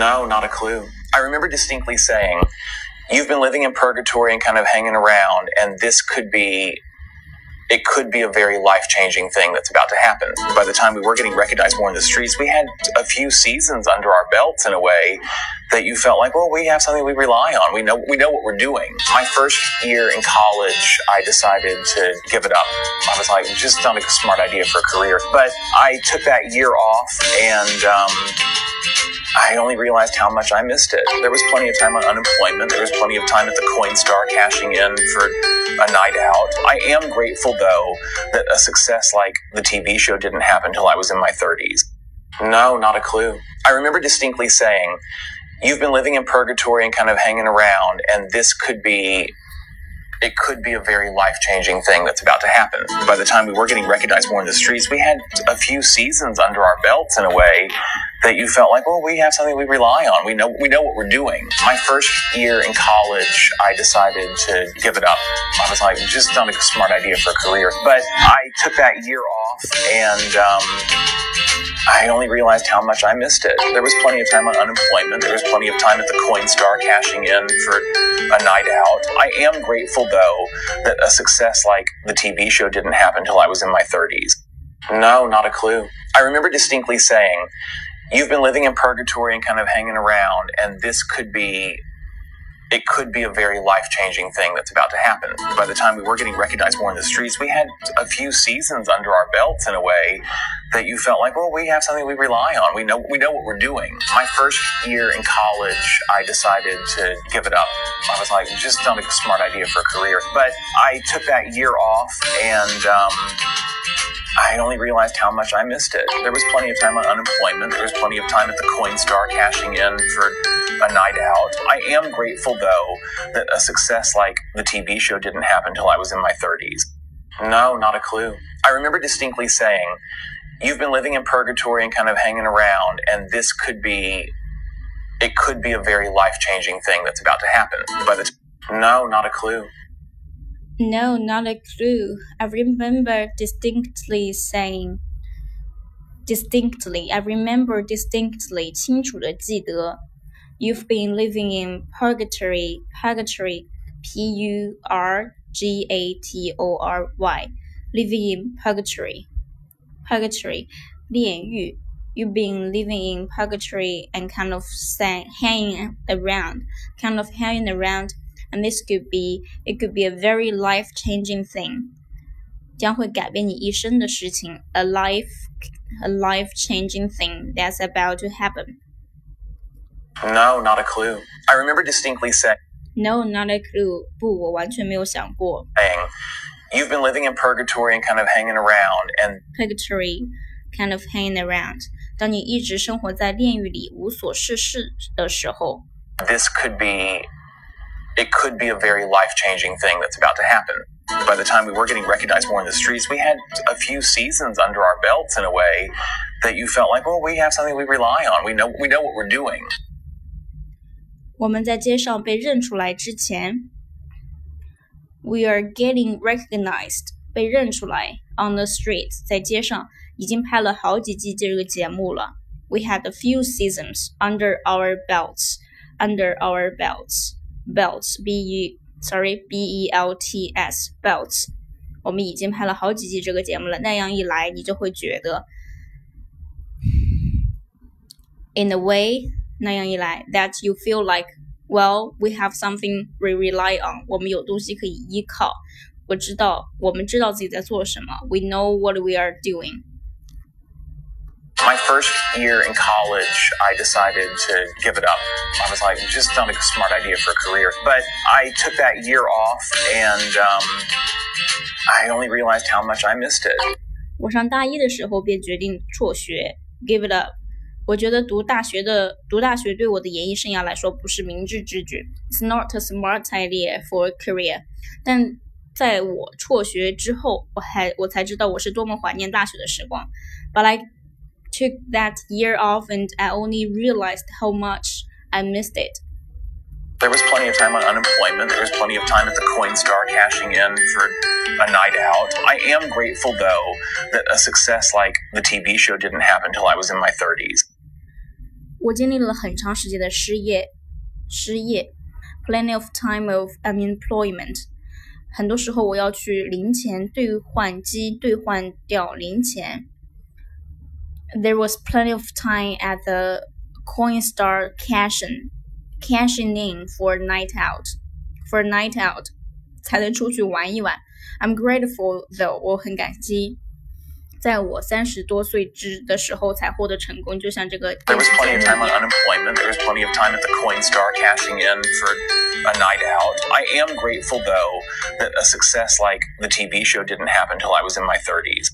No, not a clue. I remember distinctly saying, You've been living in purgatory and kind of hanging around, and this could be. It could be a very life changing thing that's about to happen. By the time we were getting recognized more in the streets, we had a few seasons under our belts in a way that you felt like, well, we have something we rely on. We know we know what we're doing. My first year in college, I decided to give it up. I was like, just not a smart idea for a career. But I took that year off and. Um, I only realized how much I missed it. There was plenty of time on unemployment. There was plenty of time at the Coinstar cashing in for a night out. I am grateful, though, that a success like the TV show didn't happen until I was in my 30s. No, not a clue. I remember distinctly saying, You've been living in purgatory and kind of hanging around, and this could be it could be a very life changing thing that's about to happen. By the time we were getting recognized more in the streets, we had a few seasons under our belts in a way that you felt like, well, we have something we rely on. We know we know what we're doing. My first year in college, I decided to give it up. I was like, just not a smart idea for a career. But I took that year off and. Um, I only realized how much I missed it. There was plenty of time on unemployment. There was plenty of time at the Coinstar cashing in for a night out. I am grateful, though, that a success like the TV show didn't happen until I was in my 30s. No, not a clue. I remember distinctly saying, You've been living in purgatory and kind of hanging around, and this could be it could be a very life changing thing that's about to happen. By the time we were getting recognized more in the streets, we had a few seasons under our belts in a way that you felt like, well, we have something we rely on. We know we know what we're doing. My first year in college, I decided to give it up. I was like, just not a smart idea for a career. But I took that year off and. Um, I only realized how much I missed it. There was plenty of time on unemployment. There was plenty of time at the Coinstar cashing in for a night out. I am grateful, though, that a success like the TV show didn't happen until I was in my 30s. No, not a clue. I remember distinctly saying, You've been living in purgatory and kind of hanging around, and this could be. It could be a very life changing thing that's about to happen. By the t- no, not a clue. No, not a clue. I remember distinctly saying. Distinctly, I remember distinctly, 清楚的记得。You've been living in purgatory, purgatory, P U R G A T O R Y, living in purgatory, purgatory, 炼狱. You've been living in purgatory and kind of hanging around, kind of hanging around and this could be it could be a very life changing thing，将会改变你一生的事情，a life a life changing thing that's about to happen. No, not a clue. I remember distinctly saying. No, not a clue. 不，我完全没有想过。Saying, you've been living in purgatory and kind of hanging around, and purgatory, kind of hanging around. 当你一直生活在炼狱里无所事事的时候，this could be it could be a very life changing thing that's about to happen. By the time we were getting recognized more in the streets, we had a few seasons under our belts in a way that you felt like, well, we have something we rely on. We know we know what we're doing. 我们在街上被认出来之前，we are getting recognized 被认出来 on the streets 在街上已经拍了好几季这个节目了。We had a few seasons under our belts, under our belts belts b e sorry b e l t s belts，我们已经拍了好几季这个节目了。那样一来，你就会觉得，in a way，那样一来，that you feel like well we have something we rely on，我们有东西可以依靠。我知道，我们知道自己在做什么。We know what we are doing. My first year in college, I decided to give it up. I was like, just not a smart idea for a career. But I took that year off and um, I only realized how much I missed it. 我上大一的时候便决定辍学，give it up。我觉得读大学的读大学对我的演艺生涯来说不是明智之举，It's not a smart idea for a career。但在我辍学之后，我还我才知道我是多么怀念大学的时光。But I took that year off and I only realized how much I missed it. There was plenty of time on unemployment. There was plenty of time at the Coinstar cashing in for a night out. I am grateful, though, that a success like the TV show didn't happen until I was in my 30s. 我经历了很长时间的失业，失业，plenty of time of unemployment。很多时候我要去零钱兑换机兑换掉零钱。 There was plenty of time at the Coinstar cashing cashing in for a night out for a night out 才能出去玩一玩。I'm grateful though，我很感激。在我三十多岁之的时候才获得成功，就像这个。There was plenty of time on unemployment. There was plenty of time at the Coinstar cashing in for a night out. I am grateful though that a success like the TV show didn't happen until I was in my 30s.